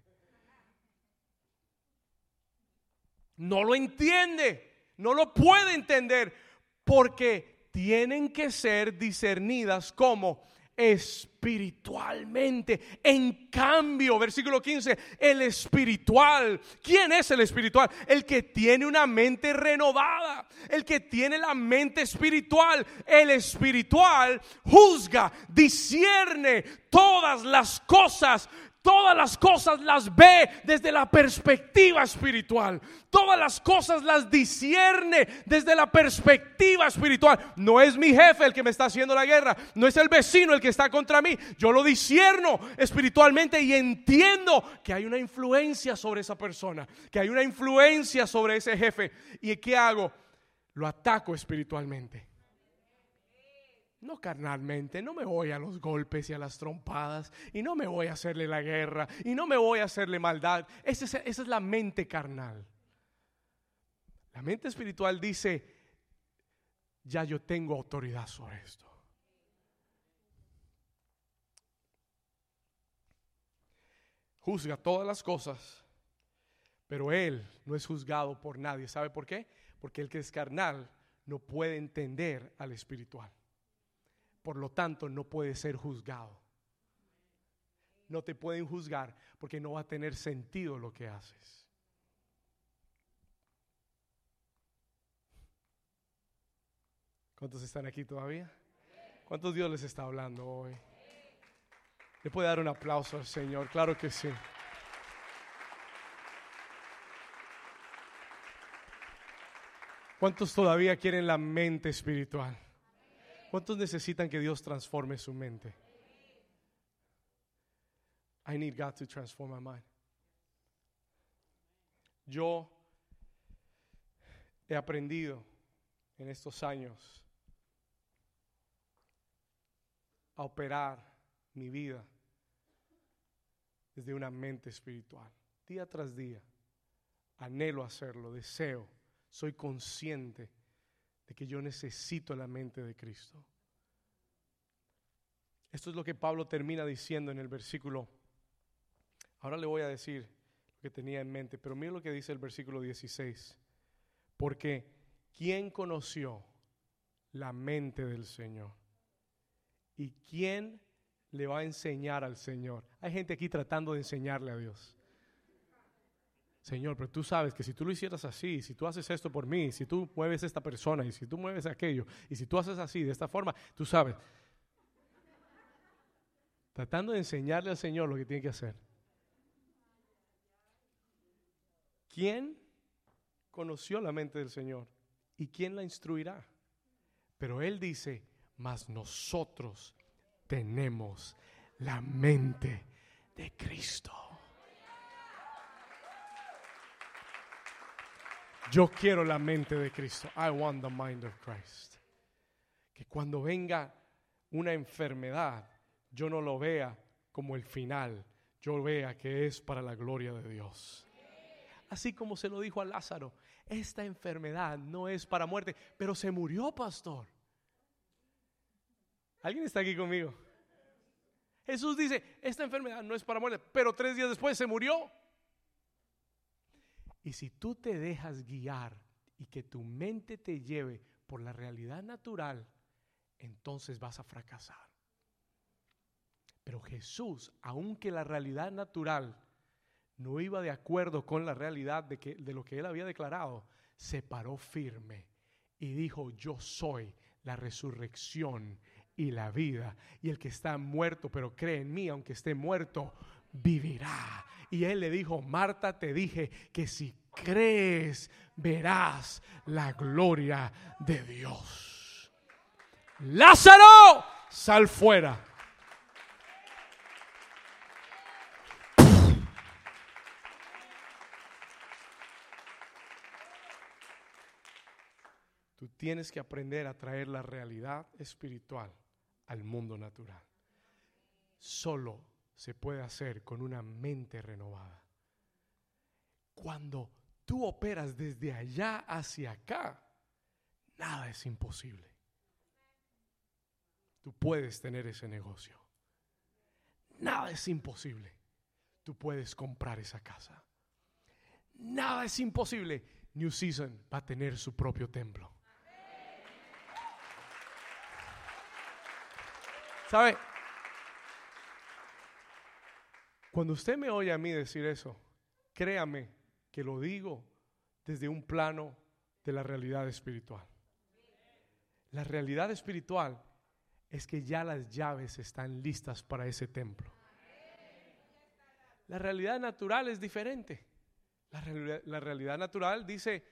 No lo entiende, no lo puede entender. Porque tienen que ser discernidas como espiritualmente. En cambio, versículo 15, el espiritual. ¿Quién es el espiritual? El que tiene una mente renovada, el que tiene la mente espiritual. El espiritual juzga, discierne todas las cosas Todas las cosas las ve desde la perspectiva espiritual. Todas las cosas las discierne desde la perspectiva espiritual. No es mi jefe el que me está haciendo la guerra. No es el vecino el que está contra mí. Yo lo discierno espiritualmente y entiendo que hay una influencia sobre esa persona. Que hay una influencia sobre ese jefe. ¿Y qué hago? Lo ataco espiritualmente no carnalmente, no me voy a los golpes y a las trompadas, y no me voy a hacerle la guerra, y no me voy a hacerle maldad. Esa es, esa es la mente carnal. La mente espiritual dice, ya yo tengo autoridad sobre esto. Juzga todas las cosas, pero él no es juzgado por nadie. ¿Sabe por qué? Porque el que es carnal no puede entender al espiritual por lo tanto no puede ser juzgado. No te pueden juzgar porque no va a tener sentido lo que haces. ¿Cuántos están aquí todavía? ¿Cuántos Dios les está hablando hoy? ¿Le puede dar un aplauso al Señor? Claro que sí. ¿Cuántos todavía quieren la mente espiritual? ¿Cuántos necesitan que Dios transforme su mente? I need God to transform my mind. Yo he aprendido en estos años a operar mi vida desde una mente espiritual. Día tras día, anhelo hacerlo, deseo, soy consciente de que yo necesito la mente de Cristo. Esto es lo que Pablo termina diciendo en el versículo. Ahora le voy a decir lo que tenía en mente, pero mira lo que dice el versículo 16. Porque ¿quién conoció la mente del Señor? ¿Y quién le va a enseñar al Señor? Hay gente aquí tratando de enseñarle a Dios. Señor, pero tú sabes que si tú lo hicieras así, si tú haces esto por mí, si tú mueves esta persona y si tú mueves aquello, y si tú haces así, de esta forma, tú sabes. Tratando de enseñarle al Señor lo que tiene que hacer. ¿Quién conoció la mente del Señor? ¿Y quién la instruirá? Pero Él dice, mas nosotros tenemos la mente de Cristo. Yo quiero la mente de Cristo. I want the mind of Christ. Que cuando venga una enfermedad, yo no lo vea como el final, yo vea que es para la gloria de Dios. Así como se lo dijo a Lázaro, esta enfermedad no es para muerte, pero se murió, pastor. ¿Alguien está aquí conmigo? Jesús dice, esta enfermedad no es para muerte, pero tres días después se murió. Y si tú te dejas guiar y que tu mente te lleve por la realidad natural, entonces vas a fracasar. Pero Jesús, aunque la realidad natural no iba de acuerdo con la realidad de, que, de lo que él había declarado, se paró firme y dijo, yo soy la resurrección y la vida. Y el que está muerto, pero cree en mí, aunque esté muerto, vivirá. Y él le dijo, Marta, te dije que si crees, verás la gloria de Dios. Lázaro, sal fuera. Tú tienes que aprender a traer la realidad espiritual al mundo natural. Solo se puede hacer con una mente renovada. Cuando tú operas desde allá hacia acá, nada es imposible. Tú puedes tener ese negocio. Nada es imposible. Tú puedes comprar esa casa. Nada es imposible. New Season va a tener su propio templo. ¿Sabe? Cuando usted me oye a mí decir eso, créame que lo digo desde un plano de la realidad espiritual. La realidad espiritual es que ya las llaves están listas para ese templo. La realidad natural es diferente. La, la, realidad natural dice,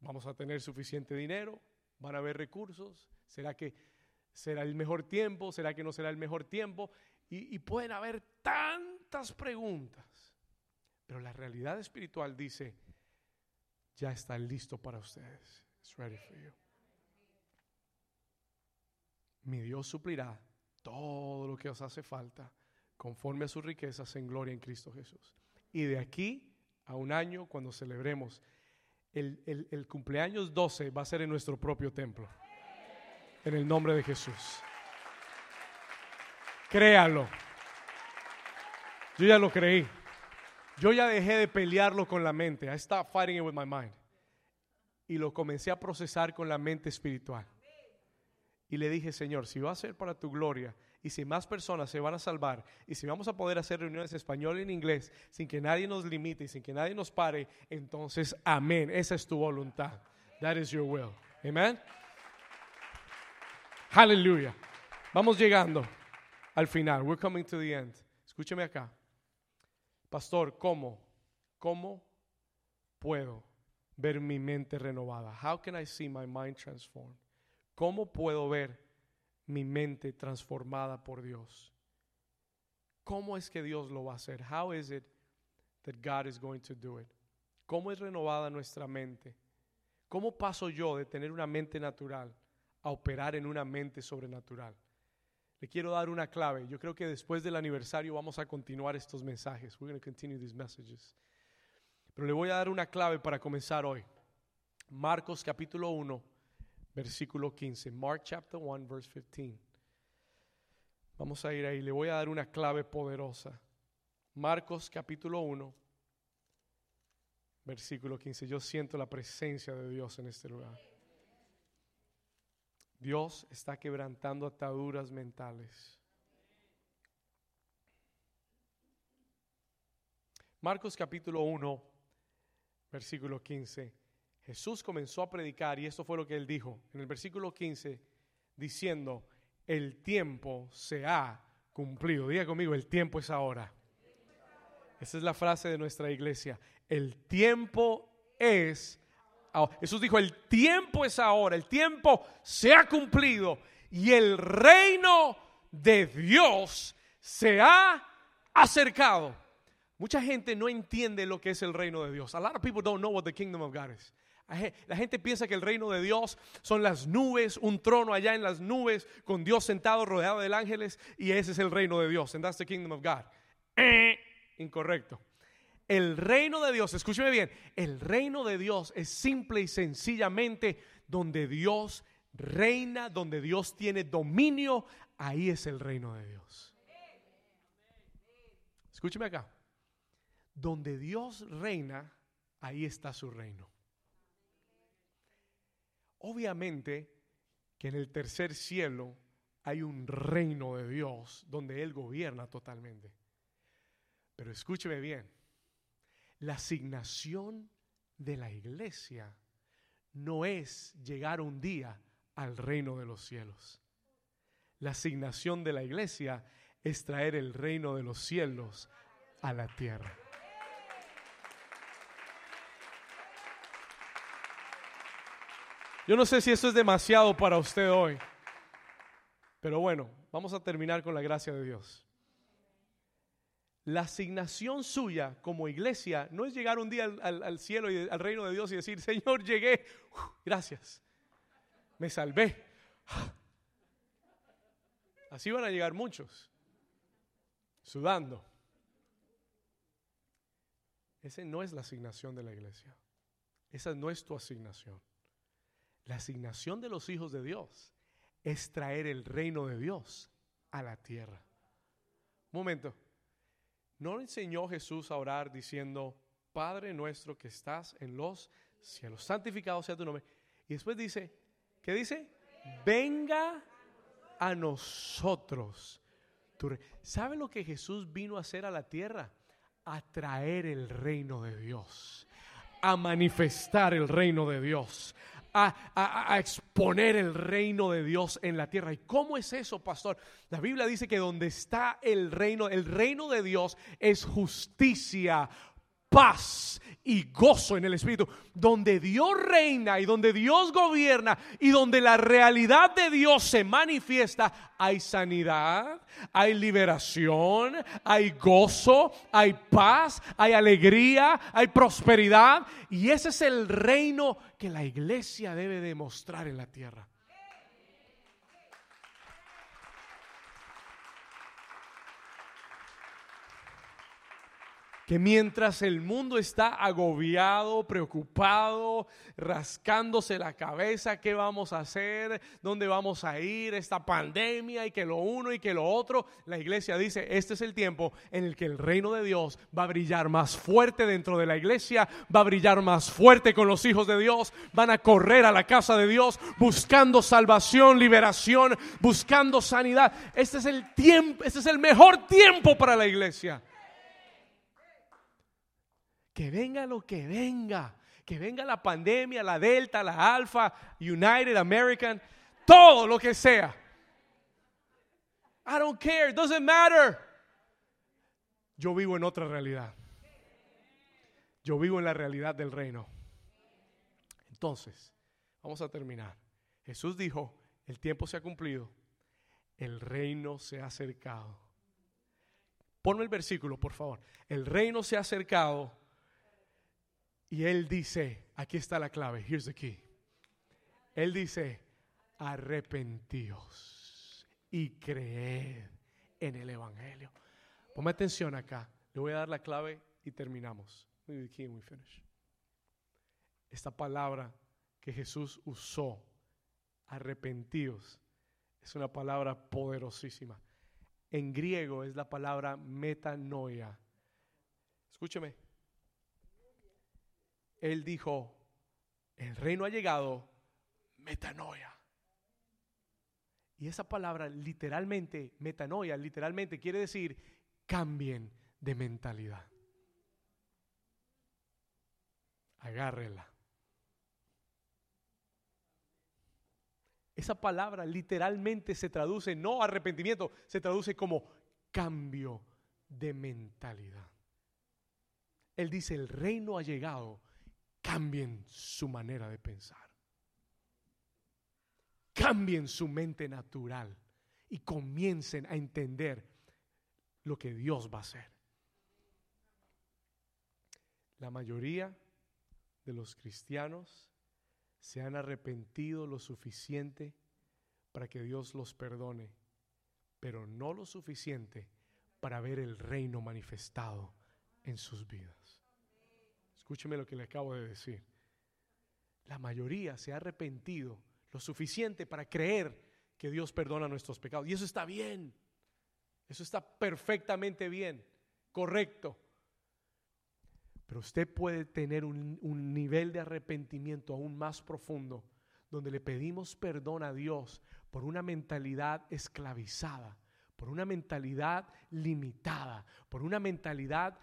vamos a tener suficiente dinero, van a haber recursos, ¿será que será el mejor tiempo? ¿Será que no será el mejor tiempo? Y, y pueden haber tantas preguntas. Pero la realidad espiritual dice, ya está listo para ustedes. It's ready for you. Mi Dios suplirá todo lo que os hace falta conforme a sus riquezas en gloria en Cristo Jesús. Y de aquí a un año, cuando celebremos el, el, el cumpleaños 12, va a ser en nuestro propio templo. En el nombre de Jesús. Créalo. Yo ya lo creí. Yo ya dejé de pelearlo con la mente. I stopped fighting it with my mind. Y lo comencé a procesar con la mente espiritual. Y le dije, Señor, si va a ser para tu gloria y si más personas se van a salvar y si vamos a poder hacer reuniones en español y en inglés sin que nadie nos limite y sin que nadie nos pare, entonces amén. Esa es tu voluntad. That is your will. Amen. Aleluya. Vamos llegando al final. We're coming to the end. Escúcheme acá. Pastor, ¿cómo? ¿Cómo puedo ver mi mente renovada? How can I see my mind transformed? ¿Cómo puedo ver mi mente transformada por Dios? ¿Cómo es que Dios lo va a hacer? How is it that God is going to do it? ¿Cómo es renovada nuestra mente? ¿Cómo paso yo de tener una mente natural a operar en una mente sobrenatural? Le quiero dar una clave. Yo creo que después del aniversario vamos a continuar estos mensajes. We're going to continue these messages. Pero le voy a dar una clave para comenzar hoy. Marcos capítulo 1, versículo 15. Mark chapter 1, verse 15. Vamos a ir ahí. Le voy a dar una clave poderosa. Marcos capítulo 1, versículo 15. Yo siento la presencia de Dios en este lugar. Dios está quebrantando ataduras mentales. Marcos capítulo 1, versículo 15. Jesús comenzó a predicar y esto fue lo que él dijo en el versículo 15, diciendo, el tiempo se ha cumplido. Diga conmigo, el tiempo es ahora. Esa es la frase de nuestra iglesia. El tiempo es Jesús dijo, el tiempo es ahora, el tiempo se ha cumplido y el reino de Dios se ha acercado. Mucha gente no entiende lo que es el reino de Dios. A lot of people don't know what the kingdom of God is. La gente piensa que el reino de Dios son las nubes, un trono allá en las nubes, con Dios sentado rodeado de ángeles, y ese es el reino de Dios. And that's the kingdom of God. Eh, incorrecto. El reino de Dios, escúcheme bien, el reino de Dios es simple y sencillamente donde Dios reina, donde Dios tiene dominio, ahí es el reino de Dios. Escúcheme acá. Donde Dios reina, ahí está su reino. Obviamente que en el tercer cielo hay un reino de Dios donde Él gobierna totalmente. Pero escúcheme bien, la asignación de la iglesia no es llegar un día al reino de los cielos. La asignación de la iglesia es traer el reino de los cielos a la tierra. Yo no sé si eso es demasiado para usted hoy, pero bueno, vamos a terminar con la gracia de Dios. La asignación suya como iglesia no es llegar un día al, cielo y al reino de Dios y decir, Señor, llegué, gracias, me salvé. Así van a llegar muchos, sudando. Esa no es la asignación de la iglesia. Esa no es tu asignación. La asignación de los hijos de Dios es traer el reino de Dios a la tierra. Un momento. ¿No enseñó Jesús a orar diciendo, Padre nuestro que estás en los cielos, santificado sea tu nombre? Y después dice, ¿qué dice? Venga a nosotros. ¿Sabe lo que Jesús vino a hacer a la tierra? A traer el reino de Dios, a manifestar el reino de Dios, a, exponer el reino de Dios en la tierra. ¿Y cómo es eso, pastor? La Biblia dice que donde está el reino, el reino de Dios es justicia, paz y gozo en el Espíritu. Donde Dios reina y donde Dios gobierna y donde la realidad de Dios se manifiesta, hay sanidad, hay liberación, hay gozo, hay paz, hay alegría, hay prosperidad. Y ese es el reino que la iglesia debe demostrar en la tierra. Que mientras el mundo está agobiado, preocupado, rascándose la cabeza, ¿qué vamos a hacer? ¿Dónde vamos a ir? Esta pandemia y que lo uno y que lo otro, la iglesia dice, este es el tiempo en el que el reino de Dios va a brillar más fuerte dentro de la iglesia, va a brillar más fuerte con los hijos de Dios, van a correr a la casa de Dios buscando salvación, liberación, buscando sanidad. Este es el tiempo, este es el mejor tiempo para la iglesia que venga lo que venga, que venga la pandemia, la Delta, la Alfa, United American, todo lo que sea. I don't care, it doesn't matter. Yo vivo en otra realidad. Yo vivo en la realidad del reino. Entonces, vamos a terminar. Jesús dijo, el tiempo se ha cumplido, el reino se ha acercado. Ponme el versículo, por favor. El reino se ha acercado y él dice, aquí está la clave, here's the key. Él dice, arrepentíos y creed en el Evangelio. Ponme atención acá, le voy a dar la clave y terminamos. Esta palabra que Jesús usó, arrepentíos, es una palabra poderosísima. En griego es la palabra metanoia. Escúcheme, él dijo, el reino ha llegado, metanoia. Y esa palabra literalmente, metanoia, literalmente quiere decir cambien de mentalidad. Agárrela. Esa palabra literalmente se traduce no arrepentimiento, se traduce como cambio de mentalidad. Él dice, el reino ha llegado, cambien su manera de pensar. Cambien su mente natural y comiencen a entender lo que Dios va a hacer. La mayoría de los cristianos se han arrepentido lo suficiente para que Dios los perdone, pero no lo suficiente para ver el reino manifestado en sus vidas. Escúcheme lo que le acabo de decir. La mayoría se ha arrepentido lo suficiente para creer que Dios perdona nuestros pecados. Y eso está bien. Eso está perfectamente bien, correcto. Pero usted puede tener un, un, nivel de arrepentimiento aún más profundo, donde le pedimos perdón a Dios por una mentalidad esclavizada, por una mentalidad limitada, por una mentalidad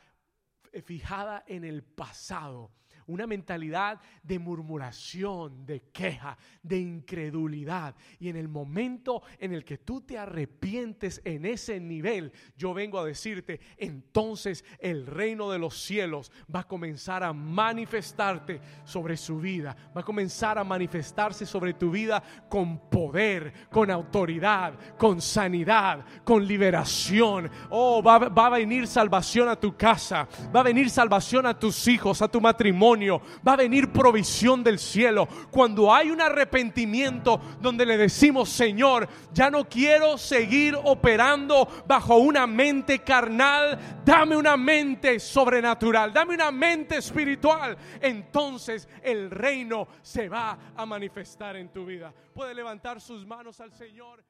fijada en el pasado, una mentalidad de murmuración, de queja, de incredulidad. Y en el momento en el que tú te arrepientes en ese nivel, yo vengo a decirte, entonces el reino de los cielos va a comenzar a manifestarte sobre su vida, va a comenzar a manifestarse sobre tu vida con poder, con autoridad, con sanidad, con liberación. Oh, va, va a venir salvación a tu casa, va a venir salvación a tus hijos, a tu va a venir provisión del cielo. Cuando hay un arrepentimiento donde le decimos, Señor, ya no quiero seguir operando bajo una mente carnal, dame una mente sobrenatural, dame una mente espiritual. Entonces el reino se va a manifestar en tu vida. Puede levantar sus manos al Señor.